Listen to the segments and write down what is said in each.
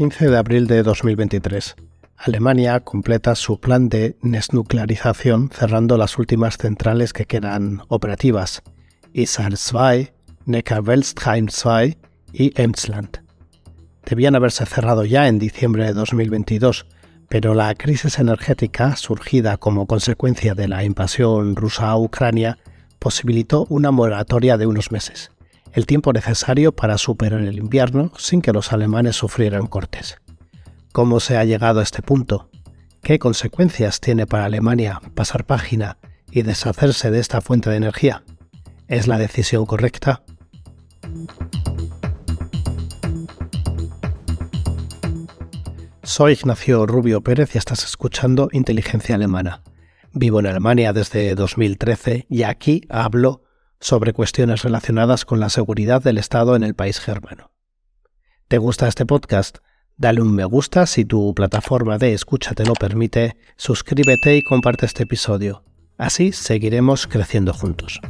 15 de abril de 2023. Alemania completa su plan de desnuclearización cerrando las últimas centrales que quedan operativas, Isar 2, Neckar-Welstheim 2 y Emsland. Debían haberse cerrado ya en diciembre de 2022, pero la crisis energética surgida como consecuencia de la invasión rusa a Ucrania posibilitó una moratoria de unos meses, el tiempo necesario para superar el invierno sin que los alemanes sufrieran cortes. ¿Cómo se ha llegado a este punto? ¿Qué consecuencias tiene para Alemania pasar página y deshacerse de esta fuente de energía? ¿Es la decisión correcta? Soy Ignacio Rubio Pérez y estás escuchando Inteligencia Alemana. Vivo en Alemania desde 2013 y aquí hablo sobre cuestiones relacionadas con la seguridad del Estado en el país germano. ¿Te gusta este podcast? Dale un me gusta si tu plataforma de escucha te lo permite, suscríbete y comparte este episodio. Así seguiremos creciendo juntos.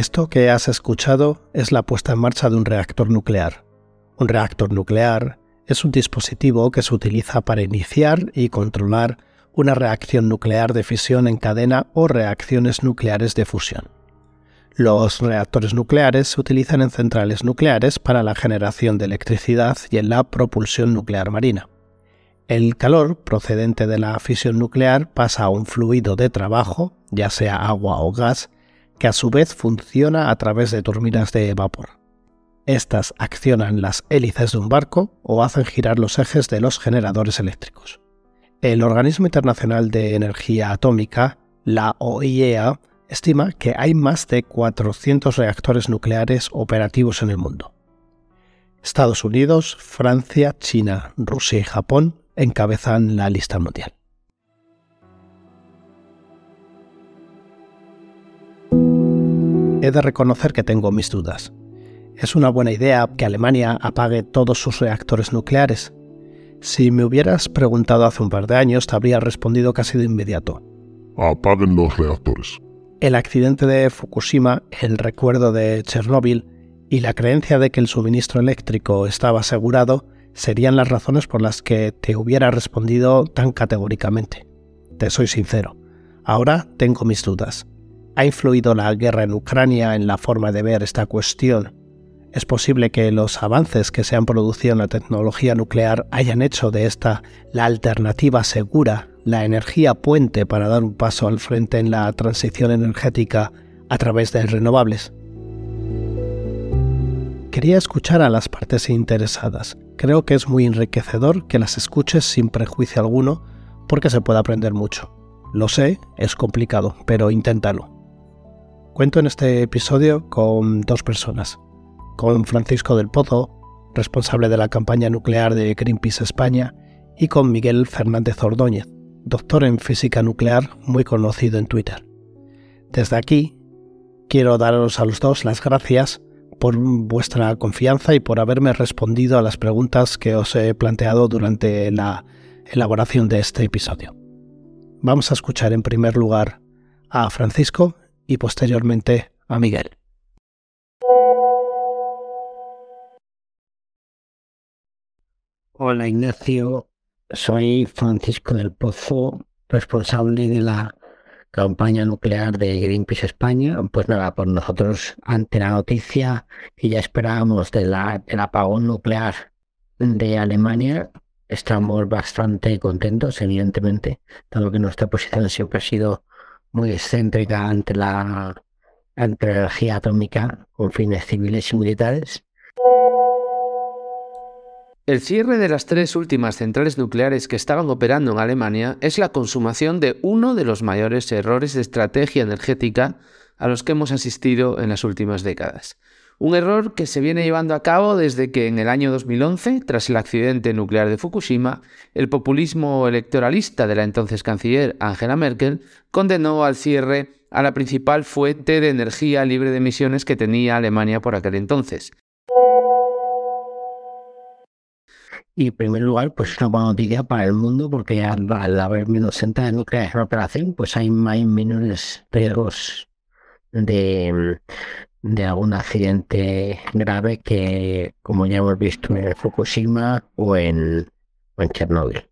Esto que has escuchado es la puesta en marcha de un reactor nuclear. Un reactor nuclear es un dispositivo que se utiliza para iniciar y controlar una reacción nuclear de fisión en cadena o reacciones nucleares de fusión. Los reactores nucleares se utilizan en centrales nucleares para la generación de electricidad y en la propulsión nuclear marina. El calor procedente de la fisión nuclear pasa a un fluido de trabajo, ya sea agua o gas, que a su vez funciona a través de turbinas de vapor. Estas accionan las hélices de un barco o hacen girar los ejes de los generadores eléctricos. El Organismo Internacional de Energía Atómica, la OIEA, estima que hay más de 400 reactores nucleares operativos en el mundo. Estados Unidos, Francia, China, Rusia y Japón encabezan la lista mundial. He de reconocer que tengo mis dudas. ¿Es una buena idea que Alemania apague todos sus reactores nucleares? Si me hubieras preguntado hace un par de años, te habría respondido casi de inmediato. Apaguen los reactores. El accidente de Fukushima, el recuerdo de Chernóbil y la creencia de que el suministro eléctrico estaba asegurado serían las razones por las que te hubiera respondido tan categóricamente. Te soy sincero. Ahora tengo mis dudas. ¿Ha influido la guerra en Ucrania en la forma de ver esta cuestión? Es posible que los avances que se han producido en la tecnología nuclear hayan hecho de esta la alternativa segura, la energía puente para dar un paso al frente en la transición energética a través de renovables. Quería escuchar a las partes interesadas. Creo que es muy enriquecedor que las escuches sin prejuicio alguno porque se puede aprender mucho. Lo sé, es complicado, pero inténtalo. Cuento en este episodio con dos personas, con Francisco del Pozo, responsable de la campaña nuclear de Greenpeace España, y con Miguel Fernández Ordóñez, doctor en física nuclear muy conocido en Twitter. Desde aquí, quiero daros a los dos las gracias por vuestra confianza y por haberme respondido a las preguntas que os he planteado durante la elaboración de este episodio. Vamos a escuchar en primer lugar a Francisco y posteriormente a Miguel. Hola Ignacio, soy Francisco del Pozo, responsable de la campaña nuclear de Greenpeace España. Pues nada, por nosotros ante la noticia que ya esperábamos del apagón nuclear de Alemania, estamos bastante contentos, evidentemente, dado que nuestra posición siempre ha sido muy excéntrica ante la, energía atómica con fines civiles y militares. El cierre de las tres últimas centrales nucleares que estaban operando en Alemania es la consumación de uno de los mayores errores de estrategia energética a los que hemos asistido en las últimas décadas. Un error que se viene llevando a cabo desde que en el año 2011, tras el accidente nuclear de Fukushima, el populismo electoralista de la entonces canciller Angela Merkel condenó al cierre a la principal fuente de energía libre de emisiones que tenía Alemania por aquel entonces. Y en primer lugar, pues es una buena noticia para el mundo porque al, haber menos centrales nucleares en operación, pues hay, hay menores riesgos de, de algún accidente grave que, como ya hemos visto en Fukushima o en, o Chernóbil.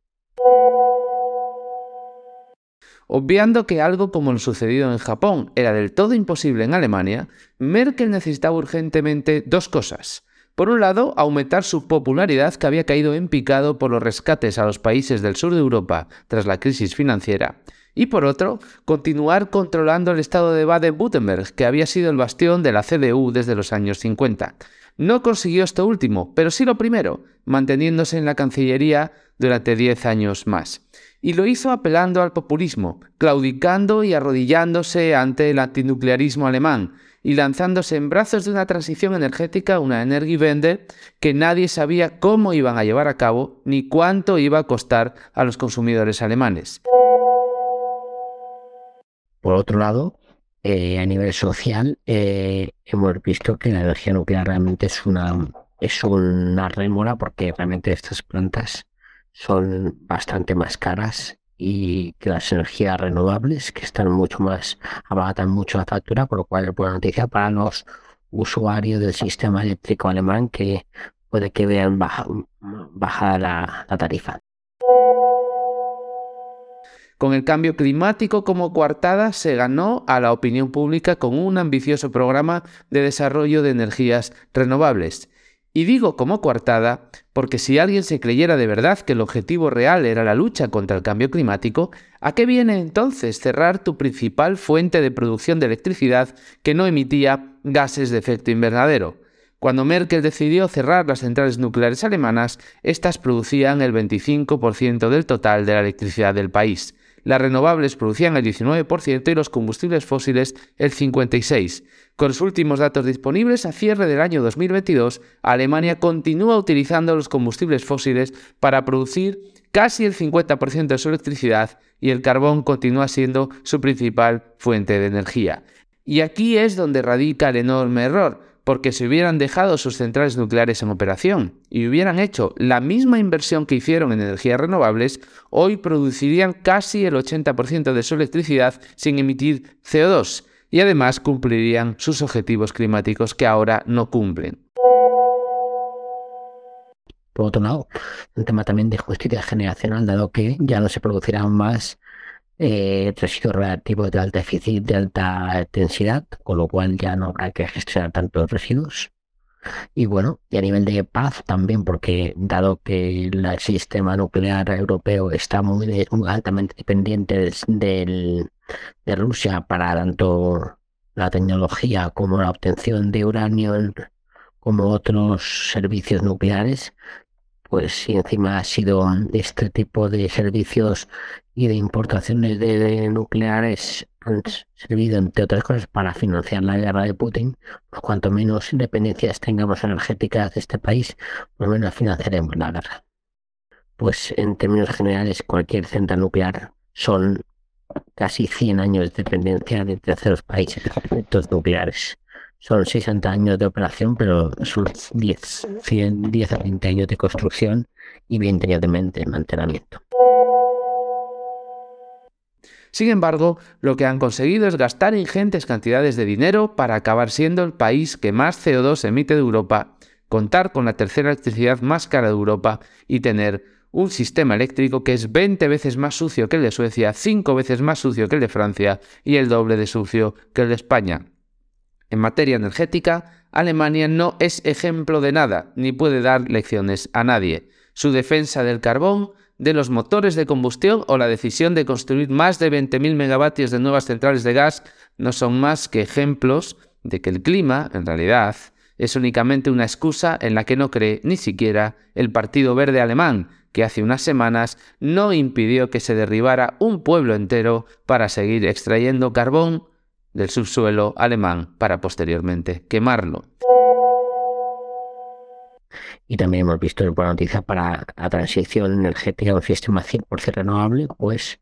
Obviando que algo como lo sucedido en Japón era del todo imposible en Alemania, Merkel necesitaba urgentemente dos cosas. Por un lado, aumentar su popularidad que había caído en picado por los rescates a los países del sur de Europa tras la crisis financiera. Y por otro, continuar controlando el estado de Baden-Württemberg, que había sido el bastión de la CDU desde los años 50. No consiguió esto último, pero sí lo primero, manteniéndose en la Cancillería durante 10 años más. Y lo hizo apelando al populismo, claudicando y arrodillándose ante el antinuclearismo alemán, y lanzándose en brazos de una transición energética, una Energiewende, que nadie sabía cómo iban a llevar a cabo ni cuánto iba a costar a los consumidores alemanes. Por otro lado, eh, a nivel social, eh, hemos visto que la energía nuclear realmente es una, es una rémora porque realmente estas plantas son bastante más caras y que las energías renovables, que están mucho más, abatan mucho la factura, por lo cual es buena noticia para los usuarios del sistema eléctrico alemán que puede que vean baja, bajada la, la tarifa. Con el cambio climático como coartada se ganó a la opinión pública con un ambicioso programa de desarrollo de energías renovables. Y digo como coartada porque si alguien se creyera de verdad que el objetivo real era la lucha contra el cambio climático, ¿a qué viene entonces cerrar tu principal fuente de producción de electricidad que no emitía gases de efecto invernadero? Cuando Merkel decidió cerrar las centrales nucleares alemanas, estas producían el 25% del total de la electricidad del país. Las renovables producían el 19% y los combustibles fósiles el 56%. Con los últimos datos disponibles a cierre del año 2022, Alemania continúa utilizando los combustibles fósiles para producir casi el 50% de su electricidad y el carbón continúa siendo su principal fuente de energía. Y aquí es donde radica el enorme error, porque si hubieran dejado sus centrales nucleares en operación y hubieran hecho la misma inversión que hicieron en energías renovables, hoy producirían casi el 80% de su electricidad sin emitir CO2 y además cumplirían sus objetivos climáticos que ahora no cumplen. Por otro lado, un tema también de justicia generacional, dado que ya no se producirán más eh, residuos reactivos de alta eficiencia, de alta densidad, con lo cual ya no habrá que gestionar tantos residuos. Y bueno, y a nivel de paz también, porque dado que el sistema nuclear europeo está muy, altamente dependiente de Rusia para tanto la tecnología como la obtención de uranio como otros servicios nucleares, pues si encima ha sido este tipo de servicios y de importaciones de, nucleares han servido, entre otras cosas, para financiar la guerra de Putin, pues cuanto menos dependencias tengamos energéticas de este país, lo menos financiaremos la guerra. Pues en términos generales, cualquier central nuclear son casi 100 años de dependencia de terceros países de nucleares. Son 60 años de operación, pero son 10, 100, 10 a 20 años de construcción y 20 años de mantenimiento. Sin embargo, lo que han conseguido es gastar ingentes cantidades de dinero para acabar siendo el país que más CO2 emite de Europa, contar con la tercera electricidad más cara de Europa y tener un sistema eléctrico que es 20 veces más sucio que el de Suecia, 5 veces más sucio que el de Francia y el doble de sucio que el de España. En materia energética, Alemania no es ejemplo de nada, ni puede dar lecciones a nadie. Su defensa del carbón, de los motores de combustión o la decisión de construir más de 20.000 megavatios de nuevas centrales de gas no son más que ejemplos de que el clima, en realidad, es únicamente una excusa en la que no cree ni siquiera el Partido Verde Alemán, que hace unas semanas no impidió que se derribara un pueblo entero para seguir extrayendo carbón del subsuelo alemán para posteriormente quemarlo. Y también hemos visto buena noticia para la transición energética de un sistema 100% renovable, pues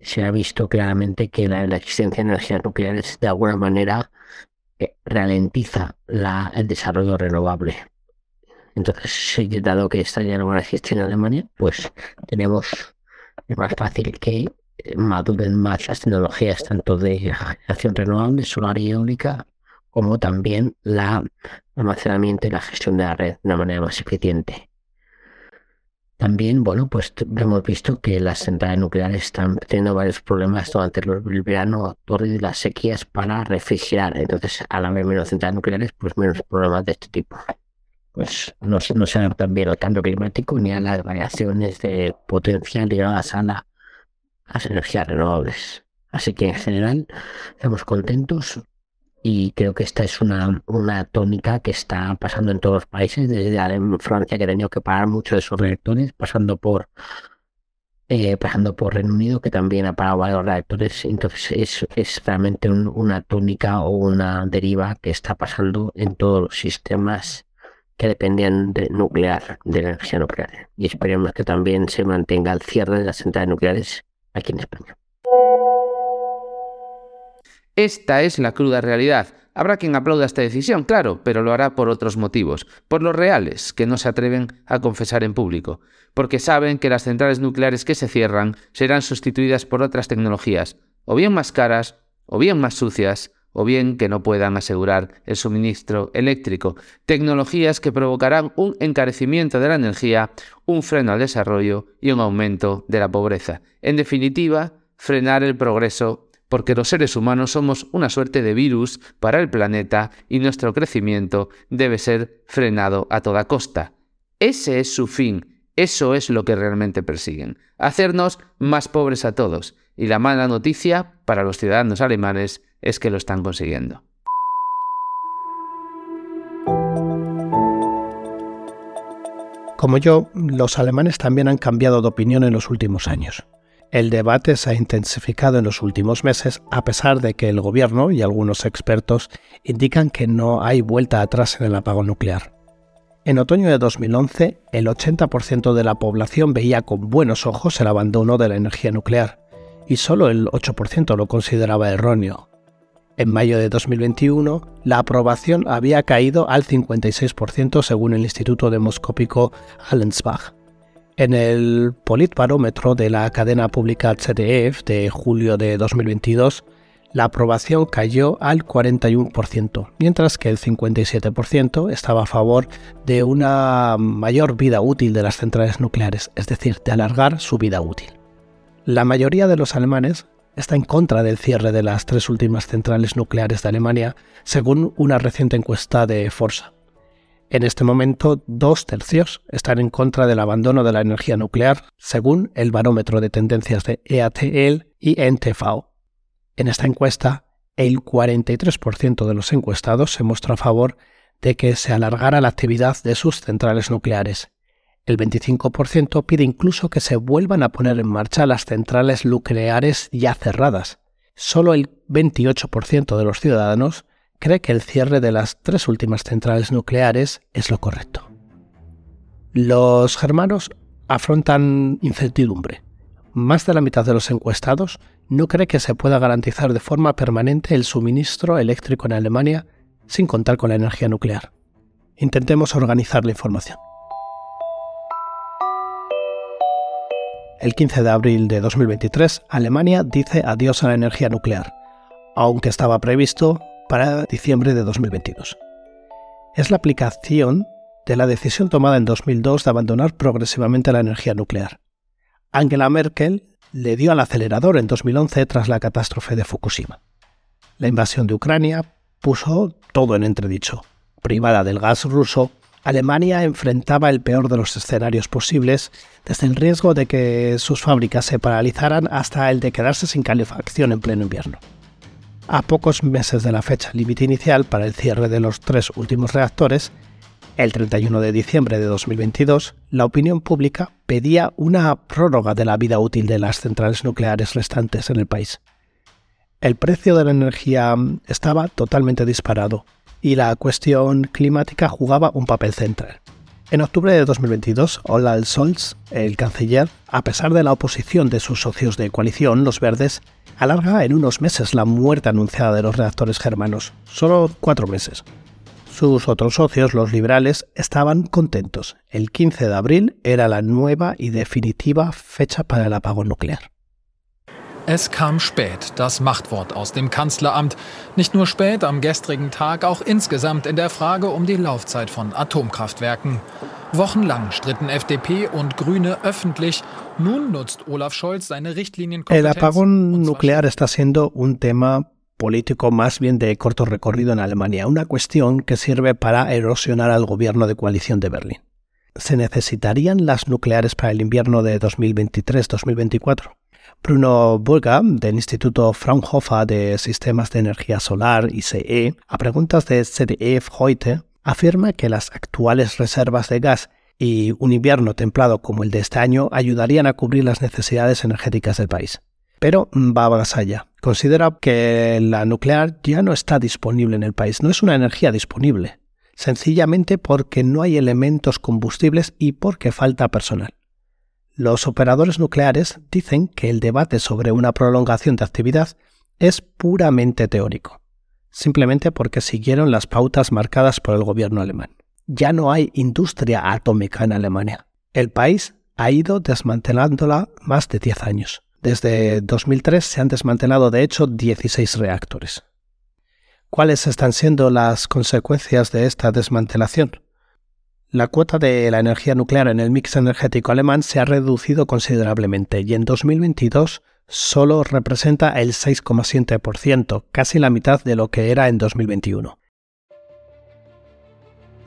se ha visto claramente que la, existencia de energías nucleares de alguna manera eh, ralentiza la, el desarrollo renovable. Entonces, dado que está ya no existe en Alemania, pues tenemos, es más fácil que maduren más las tecnologías tanto de generación renovable, solar y eólica, como también la almacenamiento y la gestión de la red de una manera más eficiente. También, bueno, pues hemos visto que las centrales nucleares están teniendo varios problemas durante el verano y las sequías para refrigerar. Entonces, al haber menos centrales nucleares, pues menos problemas de este tipo. Pues no, se adaptan bien al cambio climático ni a las variaciones de potencial ligadas a, la, las energías renovables. Así que en general estamos contentos y creo que esta es una, una tónica que está pasando en todos los países, desde Francia que ha tenido que parar muchos de sus reactores, pasando por eh, pasando por Reino Unido que también ha parado varios reactores, entonces es, es realmente una tónica o una deriva que está pasando en todos los sistemas que dependían de nuclear, de la energía nuclear. Y esperemos que también se mantenga el cierre de las centrales nucleares aquí en España. Esta es la cruda realidad. Habrá quien aplauda esta decisión, claro, pero lo hará por otros motivos, por los reales, que no se atreven a confesar en público, porque saben que las centrales nucleares que se cierran serán sustituidas por otras tecnologías, o bien más caras, o bien más sucias, o bien que no puedan asegurar el suministro eléctrico, tecnologías que provocarán un encarecimiento de la energía, un freno al desarrollo y un aumento de la pobreza. En definitiva, frenar el progreso porque los seres humanos somos una suerte de virus para el planeta y nuestro crecimiento debe ser frenado a toda costa. Ese es su fin, eso es lo que realmente persiguen, hacernos más pobres a todos. Y la mala noticia para los ciudadanos alemanes es que lo están consiguiendo. Como yo, los alemanes también han cambiado de opinión en los últimos años. El debate se ha intensificado en los últimos meses a pesar de que el gobierno y algunos expertos indican que no hay vuelta atrás en el apagón nuclear. En otoño de 2011, el 80% de la población veía con buenos ojos el abandono de la energía nuclear y solo el 8% lo consideraba erróneo. En mayo de 2021, la aprobación había caído al 56% según el Instituto Demoscópico Allensbach. En el politbarómetro de la cadena pública ZDF de julio de 2022, la aprobación cayó al 41%, mientras que el 57% estaba a favor de una mayor vida útil de las centrales nucleares, es decir, de alargar su vida útil. La mayoría de los alemanes está en contra del cierre de las tres últimas centrales nucleares de Alemania, según una reciente encuesta de Forsa. En este momento, dos tercios están en contra del abandono de la energía nuclear, según el barómetro de tendencias de EATL y NTV. En esta encuesta, el 43% de los encuestados se muestra a favor de que se alargara la actividad de sus centrales nucleares. El 25% pide incluso que se vuelvan a poner en marcha las centrales nucleares ya cerradas. Solo el 28% de los ciudadanos cree que el cierre de las tres últimas centrales nucleares es lo correcto. Los germanos afrontan incertidumbre. Más de la mitad de los encuestados no cree que se pueda garantizar de forma permanente el suministro eléctrico en Alemania sin contar con la energía nuclear. Intentemos organizar la información. El 15 de abril de 2023, Alemania dice adiós a la energía nuclear, aunque estaba previsto para diciembre de 2022. Es la aplicación de la decisión tomada en 2002 de abandonar progresivamente la energía nuclear. Angela Merkel le dio al acelerador en 2011 tras la catástrofe de Fukushima. La invasión de Ucrania puso todo en entredicho. Privada del gas ruso, Alemania enfrentaba el peor de los escenarios posibles, desde el riesgo de que sus fábricas se paralizaran hasta el de quedarse sin calefacción en pleno invierno. A pocos meses de la fecha límite inicial para el cierre de los tres últimos reactores, el 31 de diciembre de 2022, la opinión pública pedía una prórroga de la vida útil de las centrales nucleares restantes en el país. El precio de la energía estaba totalmente disparado y la cuestión climática jugaba un papel central. En octubre de 2022, Olaf Scholz, el canciller, a pesar de la oposición de sus socios de coalición, los verdes, alarga en unos meses la muerte anunciada de los reactores germanos, solo cuatro meses. Sus otros socios, los liberales, estaban contentos. El 15 de abril era la nueva y definitiva fecha para el apagón nuclear. Es kam spät, das Machtwort aus dem Kanzleramt. Nicht nur spät am gestrigen Tag, auch insgesamt in der Frage um die Laufzeit von Atomkraftwerken. Wochenlang stritten FDP und Grüne öffentlich. Nun nutzt Olaf Scholz seine Richtlinienkompetenz. El apagón nuclear está siendo un tema político más bien de corto recorrido en Alemania, una cuestión que sirve para erosionar al gobierno de coalición de Berlín. ¿Se necesitarían las nucleares para el invierno de 2023-2024? Bruno Burga, del Instituto Fraunhofer de Sistemas de Energía Solar, ICE, a preguntas de CDF Heute, afirma que las actuales reservas de gas y un invierno templado como el de este año ayudarían a cubrir las necesidades energéticas del país. Pero va más allá. Considera que la nuclear ya no está disponible en el país, no es una energía disponible, sencillamente porque no hay elementos combustibles y porque falta personal. Los operadores nucleares dicen que el debate sobre una prolongación de actividad es puramente teórico, simplemente porque siguieron las pautas marcadas por el gobierno alemán. Ya no hay industria atómica en Alemania. El país ha ido desmantelándola más de 10 años. Desde 2003 se han desmantelado de hecho 16 reactores. ¿Cuáles están siendo las consecuencias de esta desmantelación? La cuota de la energía nuclear en el mix energético alemán se ha reducido considerablemente y en 2022 solo representa el 6,7%, casi la mitad de lo que era en 2021.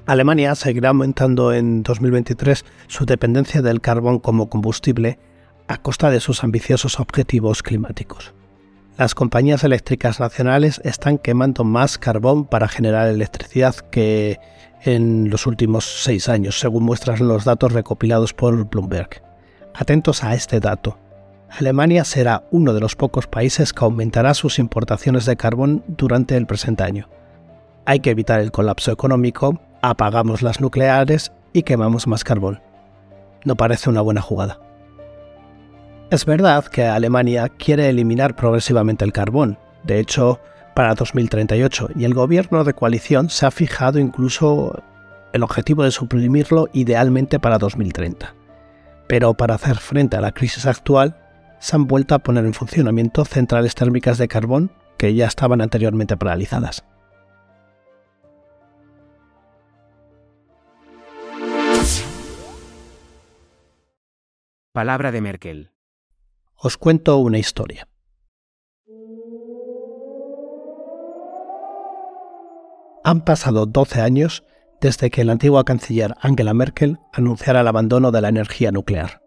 Alemania seguirá aumentando en 2023 su dependencia del carbón como combustible a costa de sus ambiciosos objetivos climáticos. Las compañías eléctricas nacionales están quemando más carbón para generar electricidad que en los últimos seis años, según muestran los datos recopilados por Bloomberg. Atentos a este dato. Alemania será uno de los pocos países que aumentará sus importaciones de carbón durante el presente año. Hay que evitar el colapso económico, apagamos las nucleares y quemamos más carbón. No parece una buena jugada. Es verdad que Alemania quiere eliminar progresivamente el carbón. De hecho, para 2038 y el gobierno de coalición se ha fijado incluso el objetivo de suprimirlo idealmente para 2030. Pero para hacer frente a la crisis actual, se han vuelto a poner en funcionamiento centrales térmicas de carbón que ya estaban anteriormente paralizadas. Palabra de Merkel. Os cuento una historia. Han pasado 12 años desde que la antigua canciller Angela Merkel anunciara el abandono de la energía nuclear.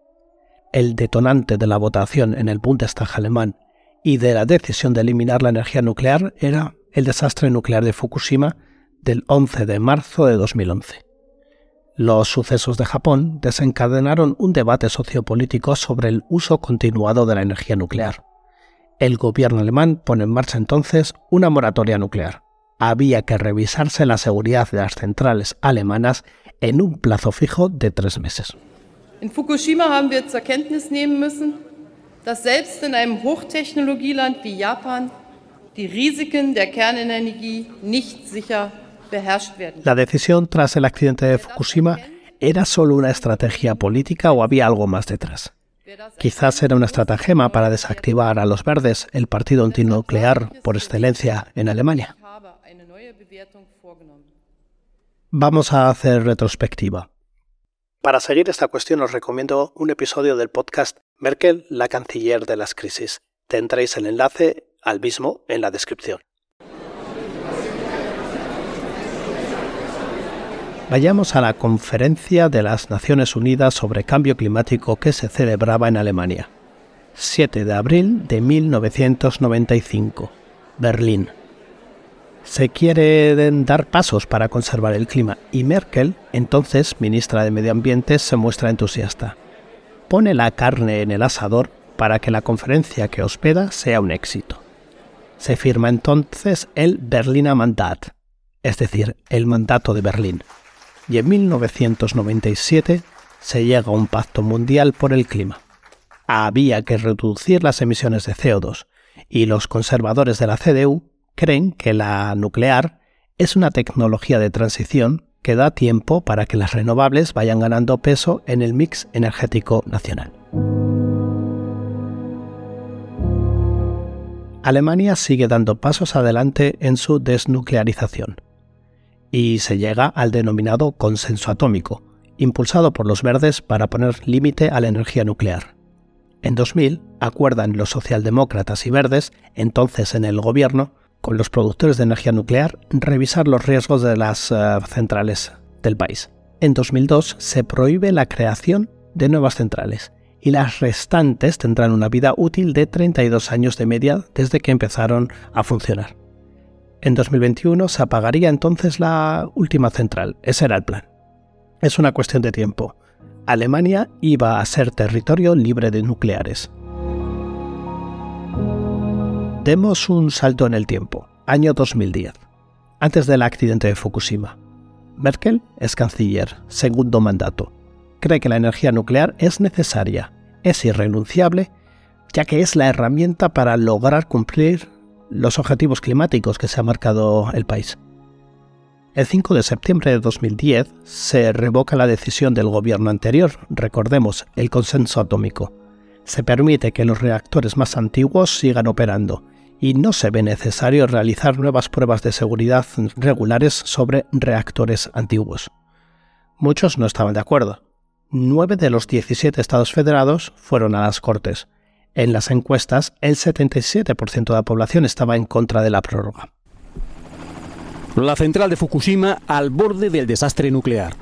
El detonante de la votación en el Bundestag alemán y de la decisión de eliminar la energía nuclear era el desastre nuclear de Fukushima del 11 de marzo de 2011. Los sucesos de Japón desencadenaron un debate sociopolítico sobre el uso continuado de la energía nuclear. El gobierno alemán pone en marcha entonces una moratoria nuclear había que revisarse la seguridad de las centrales alemanas en un plazo fijo de tres meses. In Fukushima haben wir zur Kenntnis nehmen müssen, dass selbst in einem Hochtechnologieland wie Japan die Risiken der Kernenergie nicht sicher beherrscht werden. La decisión tras el accidente de Fukushima era solo una estrategia política o había algo más detrás. Quizás era una estratagema para desactivar a los verdes, el partido antinuclear por excelencia en Alemania. Vamos a hacer retrospectiva. Para seguir esta cuestión os recomiendo un episodio del podcast Merkel, la canciller de las crisis. Tendréis el enlace al mismo en la descripción. Vayamos a la conferencia de las Naciones Unidas sobre Cambio Climático que se celebraba en Alemania. 7 de abril de 1995. Berlín se quieren dar pasos para conservar el clima y Merkel, entonces ministra de Medio Ambiente, se muestra entusiasta. Pone la carne en el asador para que la conferencia que hospeda sea un éxito. Se firma entonces el Berliner Mandat, es decir, el mandato de Berlín. y en 1997 se llega a un pacto mundial por el clima. Había que reducir las emisiones de CO2 y los conservadores de la CDU creen que la nuclear es una tecnología de transición que da tiempo para que las renovables vayan ganando peso en el mix energético nacional. Alemania sigue dando pasos adelante en su desnuclearización y se llega al denominado consenso atómico, impulsado por los verdes para poner límite a la energía nuclear. En 2000 acuerdan los socialdemócratas y verdes, entonces en el gobierno, con los productores de energía nuclear, revisar los riesgos de las eh, centrales del país. En 2002 se prohíbe la creación de nuevas centrales y las restantes tendrán una vida útil de 32 años de media desde que empezaron a funcionar. En 2021 se apagaría entonces la última central, ese era el plan. Es una cuestión de tiempo. Alemania iba a ser territorio libre de nucleares. Demos un salto en el tiempo, año 2010, antes del accidente de Fukushima. Merkel es canciller, segundo mandato cree que la energía nuclear es necesaria, es irrenunciable, ya que es la herramienta para lograr cumplir los objetivos climáticos que se ha marcado el país. El 5 de septiembre de 2010 se revoca la decisión del gobierno anterior, recordemos, el consenso atómico. Se permite que los reactores más antiguos sigan operando y no se ve necesario realizar nuevas pruebas de seguridad regulares sobre reactores antiguos. Muchos no estaban de acuerdo, 9 de los 17 estados federados fueron a las Cortes. En las encuestas, el 77% de la población estaba en contra de la prórroga. La central de Fukushima al borde del desastre nuclear.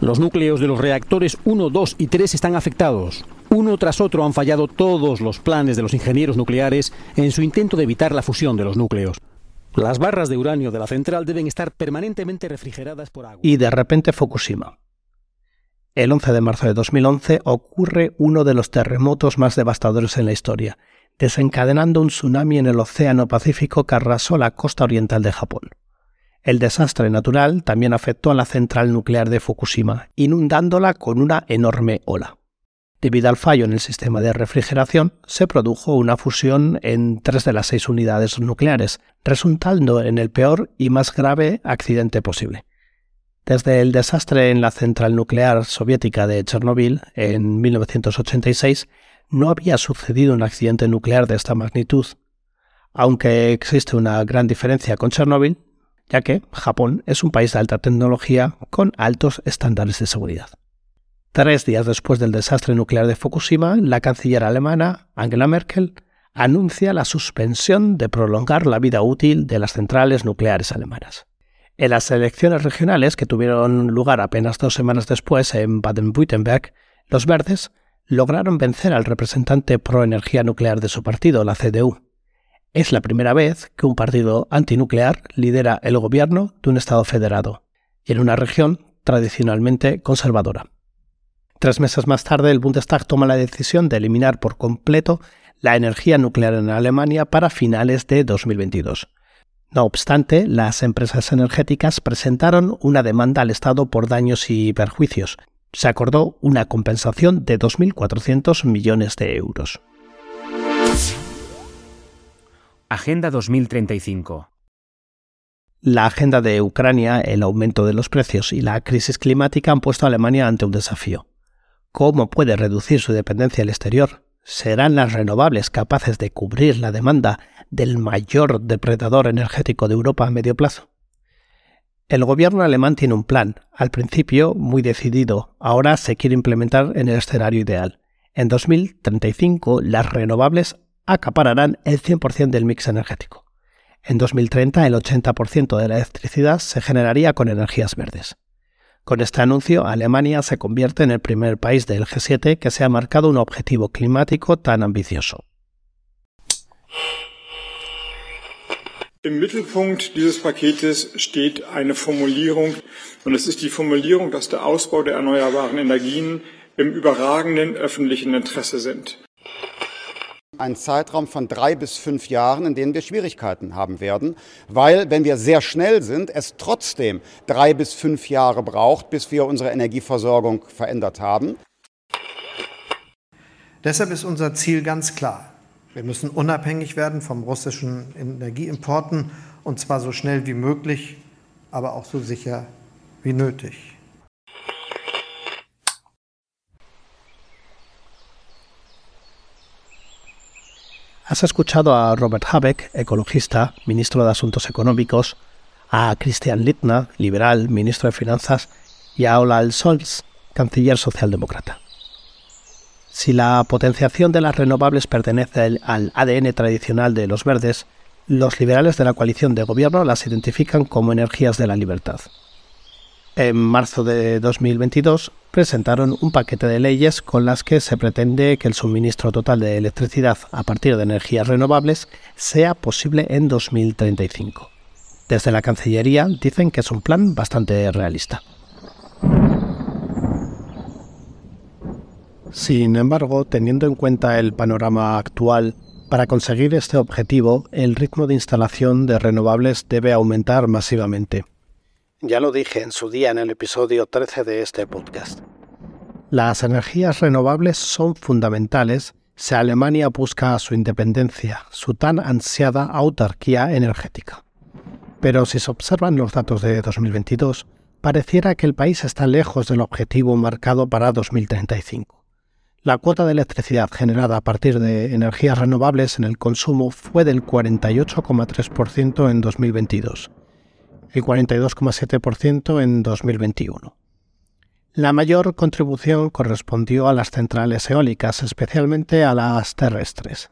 Los núcleos de los reactores 1, 2 y 3 están afectados. Uno tras otro han fallado todos los planes de los ingenieros nucleares en su intento de evitar la fusión de los núcleos. Las barras de uranio de la central deben estar permanentemente refrigeradas por agua. Y de repente Fukushima. El 11 de marzo de 2011 ocurre uno de los terremotos más devastadores en la historia, desencadenando un tsunami en el Océano Pacífico que arrasó la costa oriental de Japón. El desastre natural también afectó a la central nuclear de Fukushima, inundándola con una enorme ola. Debido al fallo en el sistema de refrigeración, se produjo una fusión en tres de las seis unidades nucleares, resultando en el peor y más grave accidente posible. Desde el desastre en la central nuclear soviética de Chernobyl en 1986, no había sucedido un accidente nuclear de esta magnitud, aunque existe una gran diferencia con Chernobyl, ya que Japón es un país de alta tecnología con altos estándares de seguridad. Tres días después del desastre nuclear de Fukushima, la canciller alemana, Angela Merkel, anuncia la suspensión de prolongar la vida útil de las centrales nucleares alemanas. En las elecciones regionales, que tuvieron lugar apenas dos semanas después en Baden-Württemberg, los verdes lograron vencer al representante pro energía nuclear de su partido, la CDU. Es la primera vez que un partido antinuclear lidera el gobierno de un Estado federado, y en una región tradicionalmente conservadora. Tres meses más tarde, el Bundestag toma la decisión de eliminar por completo la energía nuclear en Alemania para finales de 2022. No obstante, las empresas energéticas presentaron una demanda al Estado por daños y perjuicios. Se acordó una compensación de 2.400 millones de euros. Agenda 2035 La agenda de Ucrania, el aumento de los precios y la crisis climática han puesto a Alemania ante un desafío. ¿Cómo puede reducir su dependencia al exterior? ¿Serán las renovables capaces de cubrir la demanda del mayor depredador energético de Europa a medio plazo? El gobierno alemán tiene un plan, al principio muy decidido, ahora se quiere implementar en el escenario ideal. En 2035 las renovables acapararán el 100% del mix energético. En 2030 el 80% de la electricidad se generaría con energías verdes. Con este anuncio, Alemania se convierte en el primer país del G7 que se ha marcado un objetivo climático tan ambicioso. Im Mittelpunkt dieses Paketes steht eine Formulierung, und es ist die Formulierung, dass der Ausbau der erneuerbaren Energien im überragenden öffentlichen Interesse sind. Einen Zeitraum von drei bis fünf Jahren, in denen wir Schwierigkeiten haben werden, weil, wenn wir sehr schnell sind, es trotzdem drei bis fünf Jahre braucht, bis wir unsere Energieversorgung verändert haben. Deshalb ist unser Ziel ganz klar. Wir müssen unabhängig werden vom russischen Energieimporten und zwar so schnell wie möglich, aber auch so sicher wie nötig. Has escuchado a Robert Habeck, ecologista, ministro de Asuntos Económicos, a Christian Littner, liberal, ministro de Finanzas, y a Olaf Scholz, canciller socialdemócrata. Si la potenciación de las renovables pertenece al ADN tradicional de los verdes, los liberales de la coalición de gobierno las identifican como energías de la libertad. En marzo de 2022 presentaron un paquete de leyes con las que se pretende que el suministro total de electricidad a partir de energías renovables sea posible en 2035. Desde la Cancillería dicen que es un plan bastante realista. Sin embargo, teniendo en cuenta el panorama actual, para conseguir este objetivo, el ritmo de instalación de renovables debe aumentar masivamente. Ya lo dije en su día en el episodio 13 de este podcast. Las energías renovables son fundamentales si Alemania busca su independencia, su tan ansiada autarquía energética. Pero si se observan los datos de 2022, pareciera que el país está lejos del objetivo marcado para 2035. La cuota de electricidad generada a partir de energías renovables en el consumo fue del 48,3% en 2022 y 42,7% en 2021. La mayor contribución correspondió a las centrales eólicas, especialmente a las terrestres.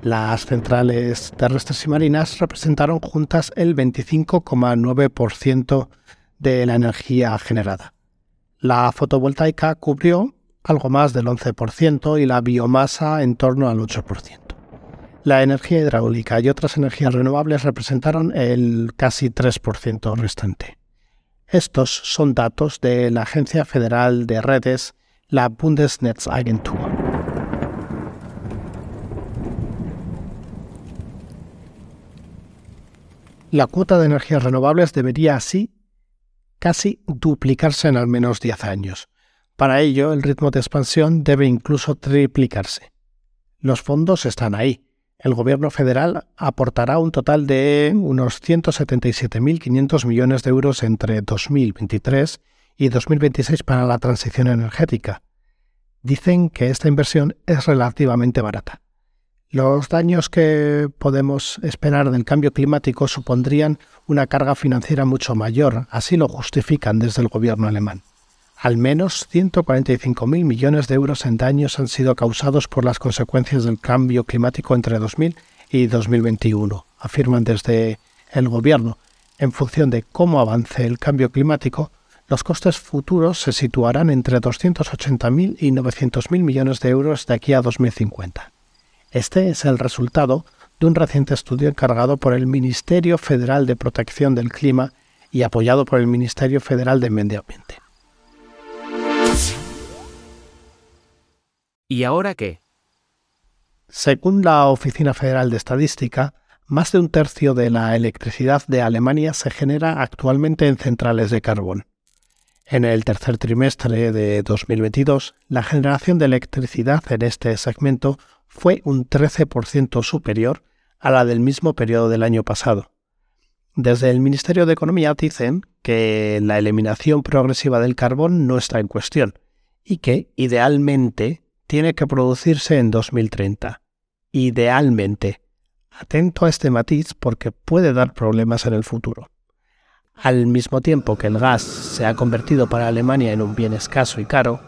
Las centrales terrestres y marinas representaron juntas el 25,9% de la energía generada. La fotovoltaica cubrió algo más del 11% y la biomasa en torno al 8%. La energía hidráulica y otras energías renovables representaron el casi 3% restante. Estos son datos de la Agencia Federal de Redes, la Bundesnetzagentur. La cuota de energías renovables debería así casi duplicarse en al menos 10 años. Para ello, el ritmo de expansión debe incluso triplicarse. Los fondos están ahí. El gobierno federal aportará un total de unos 177.500 millones de euros entre 2023 y 2026 para la transición energética. Dicen que esta inversión es relativamente barata. Los daños que podemos esperar del cambio climático supondrían una carga financiera mucho mayor, así lo justifican desde el gobierno alemán. Al menos 145.000 millones de euros en daños han sido causados por las consecuencias del cambio climático entre 2000 y 2021, afirman desde el Gobierno. En función de cómo avance el cambio climático, los costes futuros se situarán entre 280.000 y 900.000 millones de euros de aquí a 2050. Este es el resultado de un reciente estudio encargado por el Ministerio Federal de Protección del Clima y apoyado por el Ministerio Federal de Medio Ambiente. ¿Y ahora qué? Según la Oficina Federal de Estadística, más de un tercio de la electricidad de Alemania se genera actualmente en centrales de carbón. En el tercer trimestre de 2022, la generación de electricidad en este segmento fue un 13% superior a la del mismo periodo del año pasado. Desde el Ministerio de Economía dicen que la eliminación progresiva del carbón no está en cuestión y que, idealmente, tiene que producirse en 2030. Idealmente. Atento a este matiz porque puede dar problemas en el futuro. Al mismo tiempo que el gas se ha convertido para Alemania en un bien escaso y caro,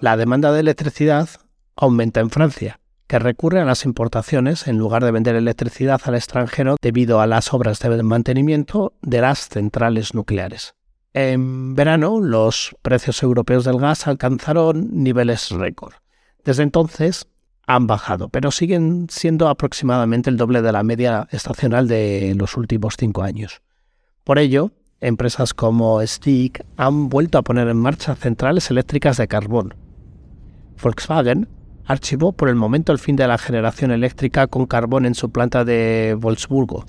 la demanda de electricidad aumenta en Francia, que recurre a las importaciones en lugar de vender electricidad al extranjero debido a las obras de mantenimiento de las centrales nucleares. En verano, los precios europeos del gas alcanzaron niveles récord. Desde entonces han bajado, pero siguen siendo aproximadamente el doble de la media estacional de los últimos cinco años. Por ello, empresas como Stick han vuelto a poner en marcha centrales eléctricas de carbón. Volkswagen archivó por el momento el fin de la generación eléctrica con carbón en su planta de Wolfsburgo.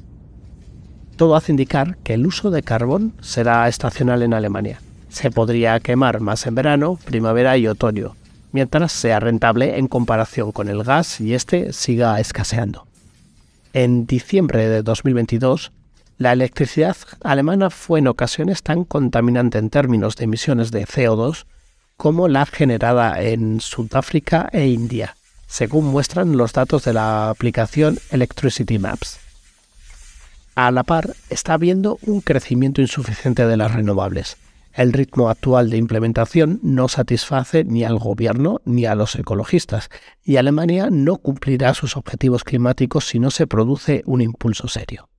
Todo hace indicar que el uso de carbón será estacional en Alemania. Se podría quemar más en verano, primavera y otoño, mientras sea rentable en comparación con el gas y este siga escaseando. En diciembre de 2022, la electricidad alemana fue en ocasiones tan contaminante en términos de emisiones de CO2 como la generada en Sudáfrica e India, según muestran los datos de la aplicación Electricity Maps. A la par, está habiendo un crecimiento insuficiente de las renovables. El ritmo actual de implementación no satisface ni al gobierno ni a los ecologistas, y Alemania no cumplirá sus objetivos climáticos si no se produce un impulso serio.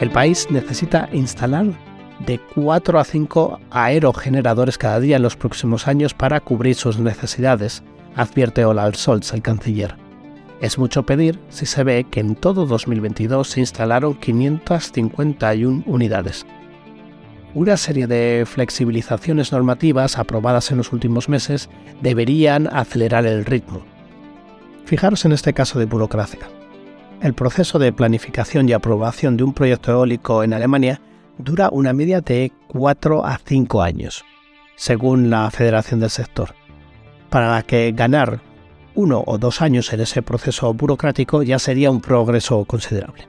El país necesita instalar de 4 a 5 aerogeneradores cada día en los próximos años para cubrir sus necesidades, advierte Olaf Scholz, el canciller. Es mucho pedir si se ve que en todo 2022 se instalaron 551 unidades. Una serie de flexibilizaciones normativas aprobadas en los últimos meses deberían acelerar el ritmo. Fijaros en este caso de burocracia. El proceso de planificación y aprobación de un proyecto eólico en Alemania dura una media de 4 a 5 años, según la Federación del Sector, para la que ganar uno o dos años en ese proceso burocrático ya sería un progreso considerable.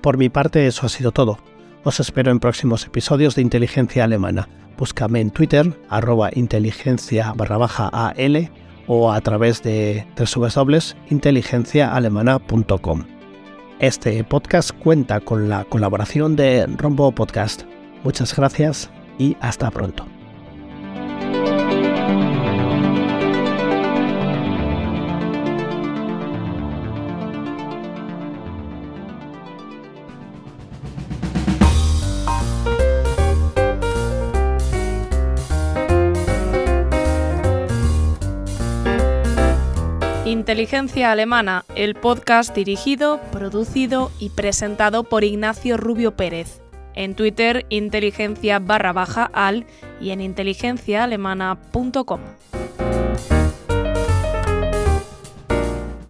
Por mi parte eso ha sido todo. Os espero en próximos episodios de Inteligencia Alemana. Búscame en Twitter, arroba inteligencia barra AL o a través de www.inteligenciaalemana.com. Este podcast cuenta con la colaboración de Rombo Podcast. Muchas gracias y hasta pronto. Inteligencia Alemana, el podcast dirigido, producido y presentado por Ignacio Rubio Pérez. En Twitter, inteligencia barra baja al y en inteligenciaalemana.com.